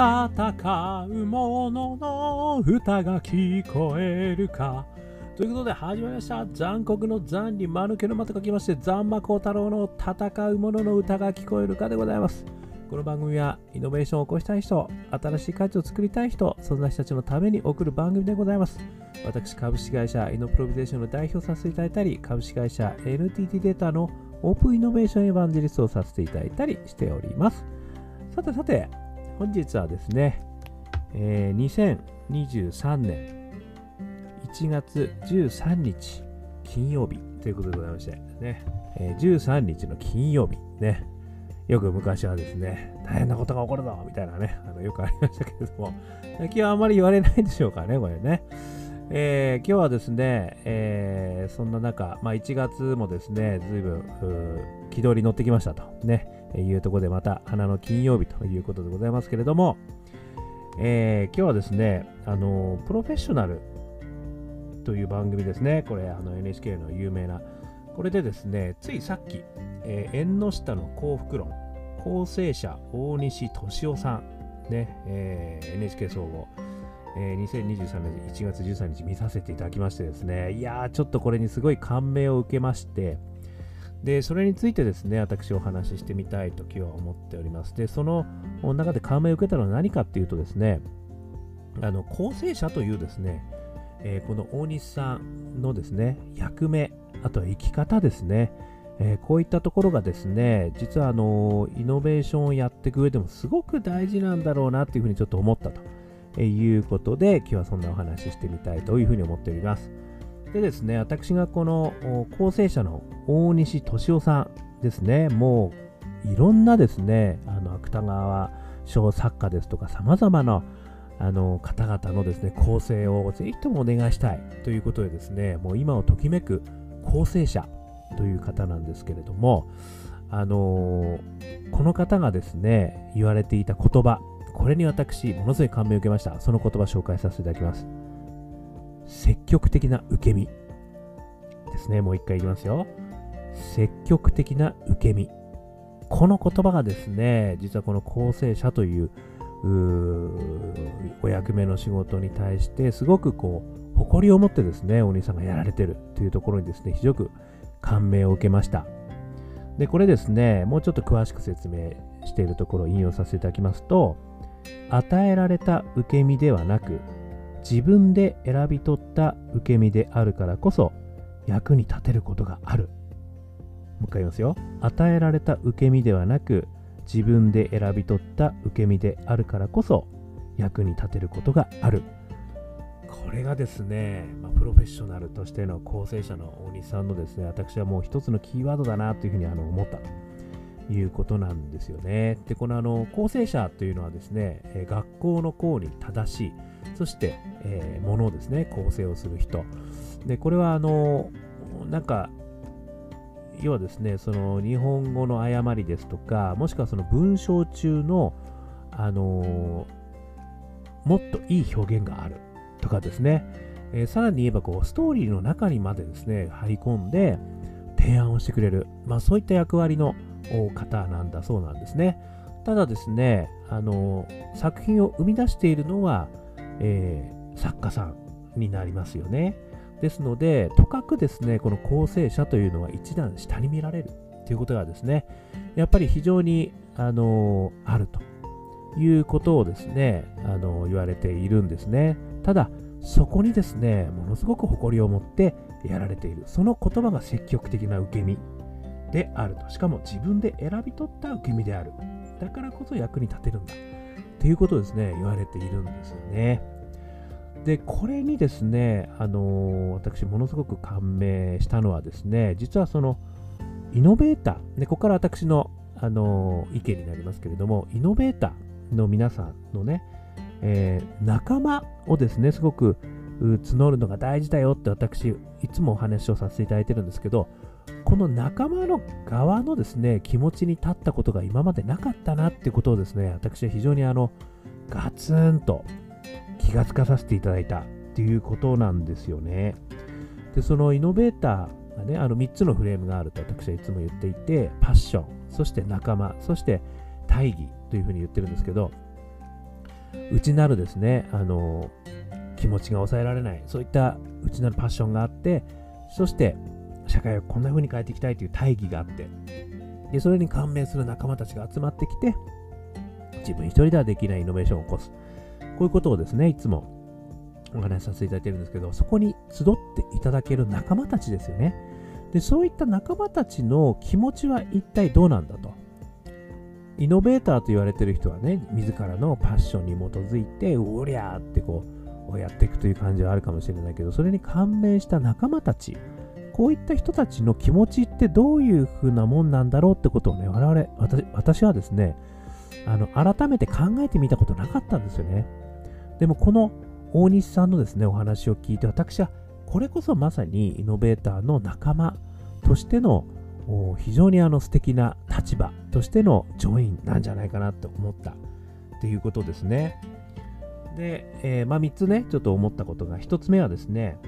戦う者のの歌が聞こえるか。ということで始まりました。残酷の残に間抜けの間と書きまして、残魔高太郎の戦う者の歌が聞こえるかでございます。この番組はイノベーションを起こしたい人、新しい価値を作りたい人、そんな人たちのために送る番組でございます。私、株式会社イノプロビゼーションの代表させていただいたり、株式会社 NTT データのオープンイノベーションエヴァンジェリストをさせていただいたりしております。さてさて、本日はですね、えー、2023年1月13日金曜日ということでございまして、ね、えー、13日の金曜日、ね、よく昔はですね、大変なことが起こるぞみたいなね、あのよくありましたけれども、最近はあまり言われないでしょうかね、これね。えー、今日はですね、えー、そんな中、まあ、1月もですね、ずいぶん軌道に乗ってきましたと、ね、いうところでまた花の金曜日ということでございますけれども、えー、今日はですね、あのプロフェッショナルという番組ですね、これあの NHK の有名な、これでですね、ついさっき、えー、縁の下の幸福論、構成者大西俊夫さん、ねえー、NHK 総合、えー、2023年1月13日見させていただきましてですね、いやー、ちょっとこれにすごい感銘を受けまして、で、それについてですね、私お話ししてみたいと今日は思っております。で、その中で感銘を受けたのは何かっていうとですね、あの、構成者というですね、えー、この大西さんのですね、役目、あとは生き方ですね、えー、こういったところがですね、実はあの、イノベーションをやっていく上でもすごく大事なんだろうなっていうふうにちょっと思ったと。いうことで、今日はそんなお話ししてみたいというふうに思っております。でですね、私がこの構成者の大西俊夫さんですね、もういろんなですね、あの芥川賞作家ですとか、さまざまなあの方々のですね、構成をぜひともお願いしたいということでですね、もう今をときめく構成者という方なんですけれども、あのー、この方がですね、言われていた言葉、これに私、ものすごい感銘を受けました。その言葉紹介させていただきます。積極的な受け身ですね。もう一回いきますよ。積極的な受け身。この言葉がですね、実はこの構成者というお役目の仕事に対してすごくこう誇りを持ってですねお兄さんがやられてるというところにですね非常に感銘を受けましたでこれですねもうちょっと詳しく説明しているところを引用させていただきますと与えられた受け身ではなく自分で選び取った受け身であるからこそ役に立てることがある。もう一回言いますよ。与えられた受け身ではなく自分で選び取った受け身であるからこそ役に立てることがある。これがですね、まあ、プロフェッショナルとしての構成者の大西さんのですね私はもう一つのキーワードだなというふうにあの思った。いうことなんですよね。で、このあの構成者というのはですね、え学校の校に正しい、そして、えー、ものをですね、構成をする人。で、これはあの、なんか、要はですね、その日本語の誤りですとか、もしくはその文章中の、あのもっといい表現があるとかですね、えー、さらに言えばこうストーリーの中にまでですね、張り込んで提案をしてくれる、まあそういった役割の方なんだそうなんですね。ただですね、あの作品を生み出しているのは、えー、作家さんになりますよね。ですので、とかくですね、この構成者というのは一段下に見られるということがですね、やっぱり非常に、あのあるということをですね、あの言われているんですね。ただ、そこにですね、ものすごく誇りを持ってやられている。その言葉が積極的な受け身であると。しかも自分で選び取った受け身である。だからこそ役に立てるんだ。ということですね、言われているんですよね。で、これにですね、あの、私、ものすごく感銘したのはですね、実はその、イノベーター、でここから私の、あの、意見になりますけれども、イノベーターの皆さんのね、えー、仲間をですね、すごく募るのが大事だよって私、いつもお話をさせていただいてるんですけど、この仲間の側のですね、気持ちに立ったことが今までなかったなってことをですね、私は非常にあの、ガツンと気がつかさせていただいたっていうことなんですよね。で、そのイノベーターがね、あの3つのフレームがあると私はいつも言っていて、パッション、そして仲間、そして大義というふうに言ってるんですけど、内なるですね、あの気持ちが抑えられない、そういった内なるパッションがあって、そして社会をこんな風に変えていきたいという大義があって、でそれに感銘する仲間たちが集まってきて、自分一人ではできないイノベーションを起こす。こういうことをですね、いつもお話しさせていただいてるんですけど、そこに集っていただける仲間たちですよね。で、そういった仲間たちの気持ちは一体どうなんだと。イノベーターと言われてる人はね、自らのパッションに基づいて、おりゃーってこう、やっていくという感じはあるかもしれないけど、それに感銘した仲間たち、こういった人たちの気持ちってどういう風なもんなんだろうってことをね、我々、私私はですね、あの、改めて考えてみたことなかったんですよね。でもこの大西さんのですね、お話を聞いて、私はこれこそまさにイノベーターの仲間としての非常にあの素敵な立場としてのジョインなんじゃないかなと思ったっていうことですね。で、えー、まあ3つね、ちょっと思ったことが、1つ目はですね、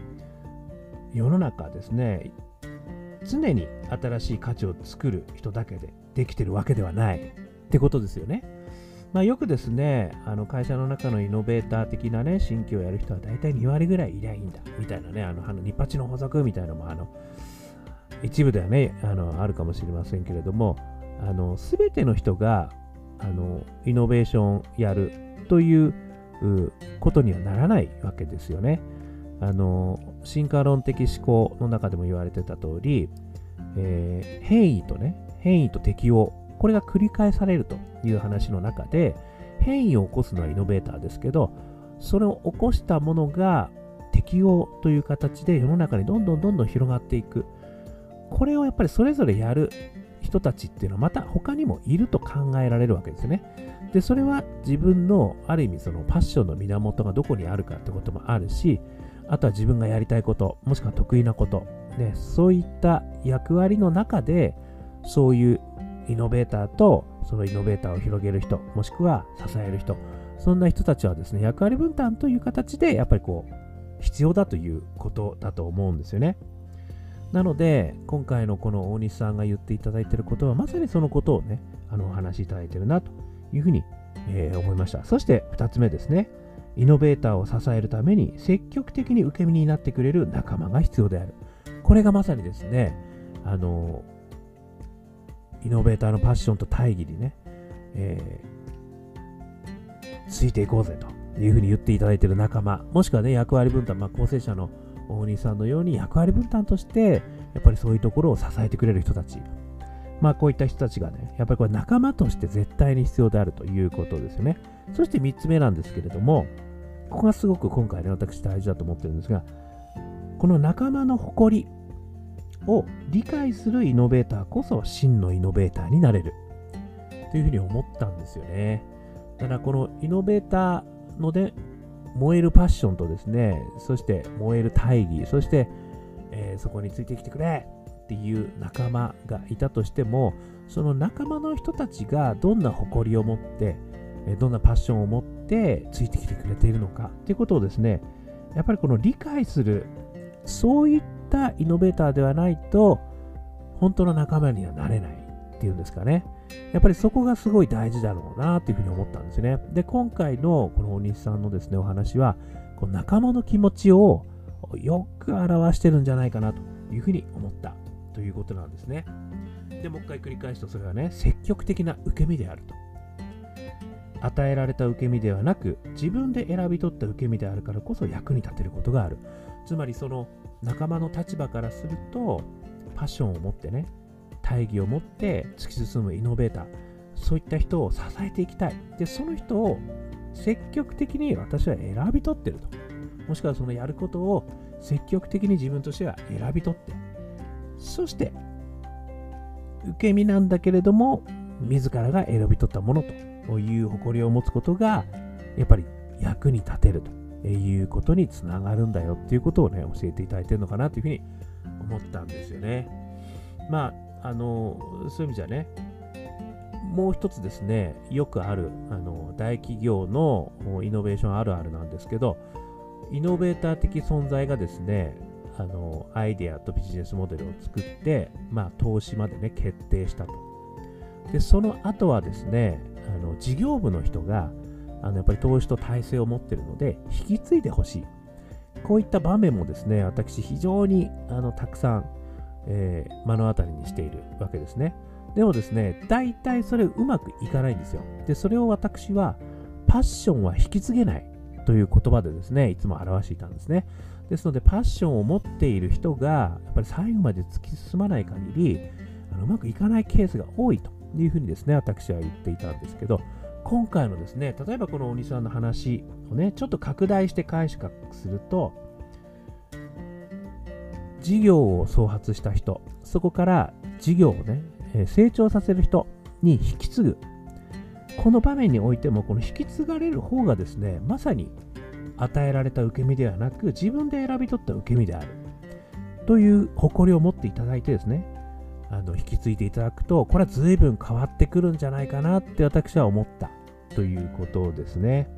世の中ですね、常に新しい価値を作る人だけでできてるわけではないってことですよね。まあ、よくですね、あの会社の中のイノベーター的なね、新規をやる人は大体2割ぐらいいりゃいいんだ、みたいなね、あの、あのニパチの補足みたいなのも、あの、一部ではね、あの、あるかもしれませんけれども、あの、すべての人が、あの、イノベーションやるということにはならないわけですよね。あの、進化論的思考の中でも言われてた通り、えー、変異とね、変異と適応これが繰り返されるという話の中で、変異を起こすのはイノベーターですけど、それを起こしたものが適応という形で世の中にどんどんどんどん広がっていく。これをやっぱりそれぞれやる人たちっていうのはまた他にもいると考えられるわけですよね。で、それは自分のある意味そのパッションの源がどこにあるかってこともあるし、あとは自分がやりたいこと、もしくは得意なこと、ね、そういった役割の中で、そういうイノベーターとそのイノベーターを広げる人、もしくは支える人、そんな人たちはですね、役割分担という形でやっぱりこう、必要だということだと思うんですよね。なので、今回のこの大西さんが言っていただいていることは、まさにそのことをね、あのお話しいただいてるなというふうに、えー、思いました。そして2つ目ですね。イノベーターを支えるために積極的に受け身になってくれる仲間が必要である。これがまさにですね、あのイノベーターのパッションと大義にね、えー、ついていこうぜというふうに言っていただいている仲間、もしくはね、役割分担、まあ、構成者の大西さんのように役割分担として、やっぱりそういうところを支えてくれる人たち、まあこういった人たちがね、やっぱりこれ仲間として絶対に必要であるということですよね。そして3つ目なんですけれども、ここがすごく今回ね、私大事だと思ってるんですが、この仲間の誇り、を理解するイノベーターこそ真のイノベーターになれるというふうに思ったんですよね。だからこのイノベーターので燃えるパッションとですね、そして燃える大義、そして、えー、そこについてきてくれっていう仲間がいたとしても、その仲間の人たちがどんな誇りを持って、どんなパッションを持ってついてきてくれているのかっていうことをですね、やっぱりこの理解する、そういったイノベーターではないと、本当の仲間にはなれないっていうんですかね。やっぱりそこがすごい大事だろうなっていうふうに思ったんですね。で、今回のこの大西さんのですね、お話は、この仲間の気持ちをよく表してるんじゃないかなというふうに思ったということなんですね。で、もう一回繰り返すと、それはね、積極的な受け身であると。与えられた受け身ではなく、自分で選び取った受け身であるからこそ役に立てることがある。つまりその仲間の立場からするとパッションを持ってね大義を持って突き進むイノベーターそういった人を支えていきたいでその人を積極的に私は選び取ってるともしくはそのやることを積極的に自分としては選び取ってそして受け身なんだけれども自らが選び取ったものという誇りを持つことがやっぱり役に立てるということにつながるんだよっていうことをね、教えていただいてるのかなというふうに思ったんですよね。まあ、あの、そういう意味じゃね、もう一つですね、よくあるあの大企業のイノベーションあるあるなんですけど、イノベーター的存在がですね、あのアイデアとビジネスモデルを作って、まあ、投資までね、決定したと。で、その後はですね、あの事業部の人があのやっぱり投資と体制を持ってるので、引き継いでほしい。こういった場面もですね、私、非常にあのたくさん、えー、目の当たりにしているわけですね。でもですね、大体それうまくいかないんですよ。で、それを私は、パッションは引き継げないという言葉でですね、いつも表していたんですね。ですので、パッションを持っている人が、やっぱり最後まで突き進まない限り、あのうまくいかないケースが多いというふうにですね、私は言っていたんですけど、今回のですね、例えばこの鬼さんの話をね、ちょっと拡大して解釈すると、事業を創発した人、そこから事業をね、成長させる人に引き継ぐ。この場面においても、この引き継がれる方がですね、まさに与えられた受け身ではなく、自分で選び取った受け身である。という誇りを持っていただいてですね、あの引き継いでいただくと、これは随分変わってくるんじゃないかなって私は思ったということですね。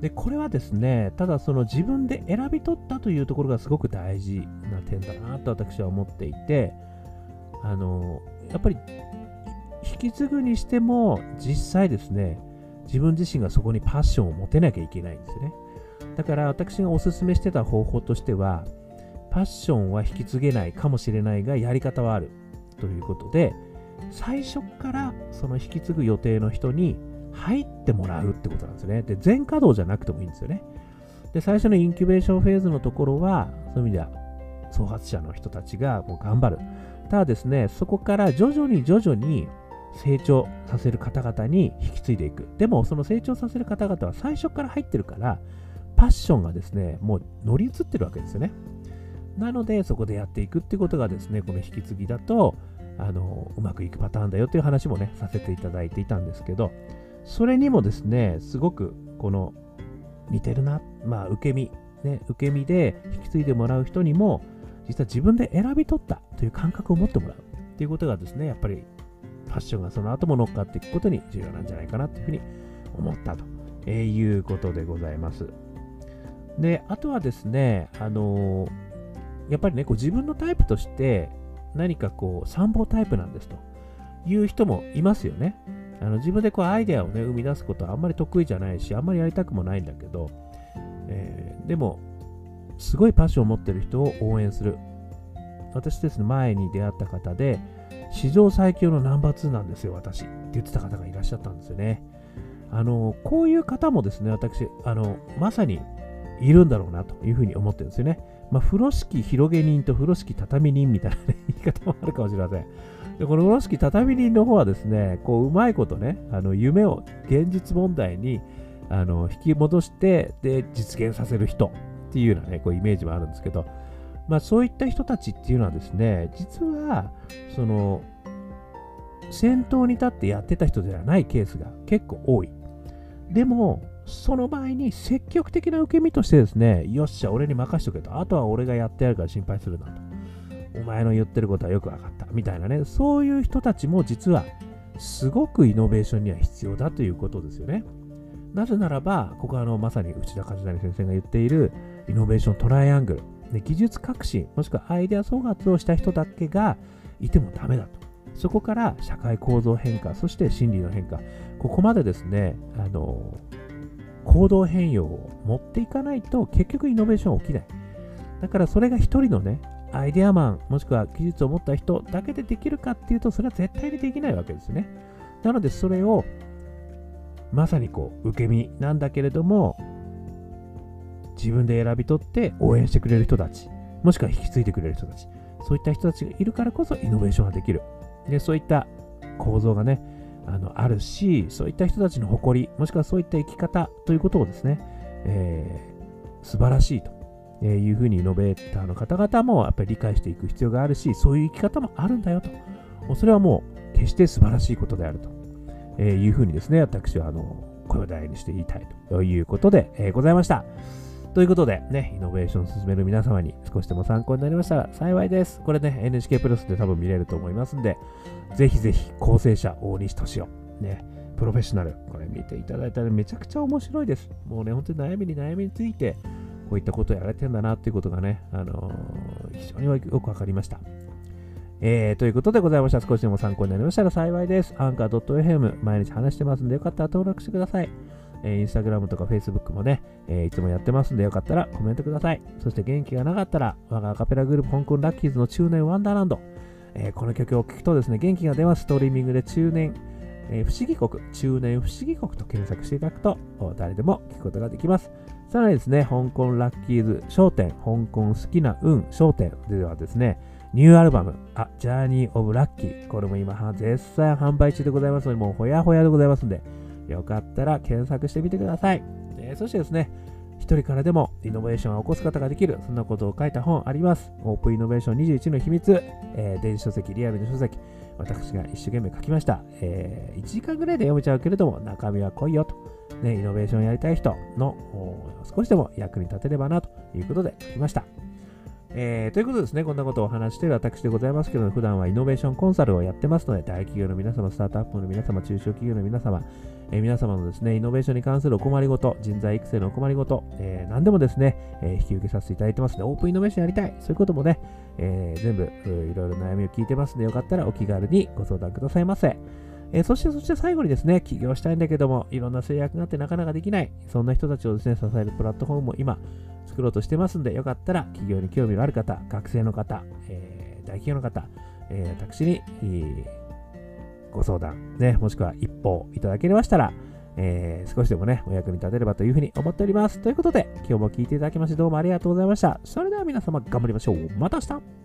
で、これはですね、ただその自分で選び取ったというところがすごく大事な点だなと私は思っていて、あの、やっぱり引き継ぐにしても実際ですね、自分自身がそこにパッションを持てなきゃいけないんですよね。だから私がおすすめしてた方法としては、パッションは引き継げないかもしれないが、やり方はある。ということで、最初からその引き継ぐ予定の人に入ってもらうってことなんですね。で、全稼働じゃなくてもいいんですよね。で、最初のインキュベーションフェーズのところは、そういう意味では、創発者の人たちがもう頑張る。ただですね、そこから徐々に徐々に成長させる方々に引き継いでいく。でも、その成長させる方々は最初から入ってるから、パッションがですね、もう乗り移ってるわけですよね。なので、そこでやっていくってことがですね、この引き継ぎだと、あのうまくいくパターンだよという話もね、させていただいていたんですけど、それにもですね、すごくこの似てるな、まあ、受け身、ね、受け身で引き継いでもらう人にも、実は自分で選び取ったという感覚を持ってもらうっていうことがですね、やっぱりファッションがその後も乗っかっていくことに重要なんじゃないかなというふうに思ったということでございます。で、あとはですね、あの、やっぱりね、こう自分のタイプとして何かこう参謀タイプなんですという人もいますよね。あの自分でこうアイデアをね、生み出すことはあんまり得意じゃないし、あんまりやりたくもないんだけど、えー、でも、すごいパッションを持ってる人を応援する。私ですね、前に出会った方で、史上最強のナンバー2なんですよ、私。って言ってた方がいらっしゃったんですよね。あの、こういう方もですね、私、あの、まさにいるんだろうなというふうに思ってるんですよね。まあ、風呂敷広げ人と風呂敷畳人みたいな、ね、言い方もあるかもしれません。でこの風呂敷畳人の方はですね、こううまいことね、あの夢を現実問題にあの引き戻してで実現させる人っていうようなね、こうイメージもあるんですけど、まあ、そういった人たちっていうのはですね、実はその先頭に立ってやってた人ではないケースが結構多い。でも、その場合に積極的な受け身としてですね、よっしゃ、俺に任しとけと。あとは俺がやってやるから心配するなと。お前の言ってることはよく分かった。みたいなね、そういう人たちも実はすごくイノベーションには必要だということですよね。なぜならば、ここはあのまさに内田和成先生が言っているイノベーショントライアングル、で技術革新、もしくはアイデア創発をした人だけがいてもダメだと。そこから社会構造変化、そして心理の変化、ここまでですね、あの行動変容を持っていかないと結局イノベーション起きない。だからそれが一人のね、アイデアマン、もしくは技術を持った人だけでできるかっていうと、それは絶対にできないわけですね。なのでそれをまさにこう受け身なんだけれども、自分で選び取って応援してくれる人たち、もしくは引き継いでくれる人たち、そういった人たちがいるからこそイノベーションができる。で、そういった構造がね、あのあるし、そういった人たちの誇り、もしくはそういった生き方ということをですね、えー、素晴らしいというふうにイノベーターの方々もやっぱり理解していく必要があるし、そういう生き方もあるんだよと。それはもう決して素晴らしいことであるというふうにですね、私はあの声を大にして言いたいということで、え、ございました。ということで、ね、イノベーションを進める皆様に少しでも参考になりましたら幸いです。これね、NHK プラスで多分見れると思いますんで、ぜひぜひ構成者大西俊夫、ね、プロフェッショナル、これ見ていただいたらめちゃくちゃ面白いです。もうね、本当に悩みに悩みについて、こういったことをやられてんだなっていうことがね、あのー、非常によくわかりました。えー、ということでございました。少しでも参考になりましたら幸いです。アンカー .fm 毎日話してますんでよかったら登録してください。えー、インスタグラムとかフェイスブックもね、えー、いつもやってますんでよかったらコメントください。そして元気がなかったら、我がアカペラグループ香港ラッキーズの中年ワンダーランド、えー、この曲を聴くとですね、元気が出ます。ストリーミングで中年、えー、不思議国、中年不思議国と検索していただくと、誰でも聴くことができます。さらにですね、香港ラッキーズ商店、香港好きな運商店ではですね、ニューアルバム、あ、ジャーニー・オブ・ラッキー。これも今、絶賛販売中でございますので、もうほやほやでございますので、よかったら検索してみてください。えー、そしてですね、一人からでもイノベーションを起こすことができる、そんなことを書いた本あります。オープンイノベーション21の秘密、えー、電子書籍、リアルの書籍、私が一生懸命書きました。えー、1時間ぐらいで読めちゃうけれども、中身は濃いよと。ね、イノベーションやりたい人の少しでも役に立てればなということで書きました。えー、ということですね、こんなことをお話している私でございますけど、普段はイノベーションコンサルをやってますので、大企業の皆様、スタートアップの皆様、中小企業の皆様、え、皆様のですね、イノベーションに関するお困りごと、人材育成のお困りごと、えー、何でもですね、え引き受けさせていただいてますので、オープンイノベーションやりたい、そういうこともね、え全部、いろいろ悩みを聞いてますので、よかったらお気軽にご相談くださいませ。えそして、そして最後にですね、起業したいんだけども、いろんな制約があってなかなかできない、そんな人たちをですね、支えるプラットフォームも今、作ろうとしてますんで、よかったら企業に興味のある方、学生の方、えー、大企業の方、えー、私に、えー、ご相談、ね、もしくは一報いただけましたら、えー、少しでもね、お役に立てればというふうに思っております。ということで、今日も聴いていただきましてどうもありがとうございました。それでは皆様頑張りましょう。また明日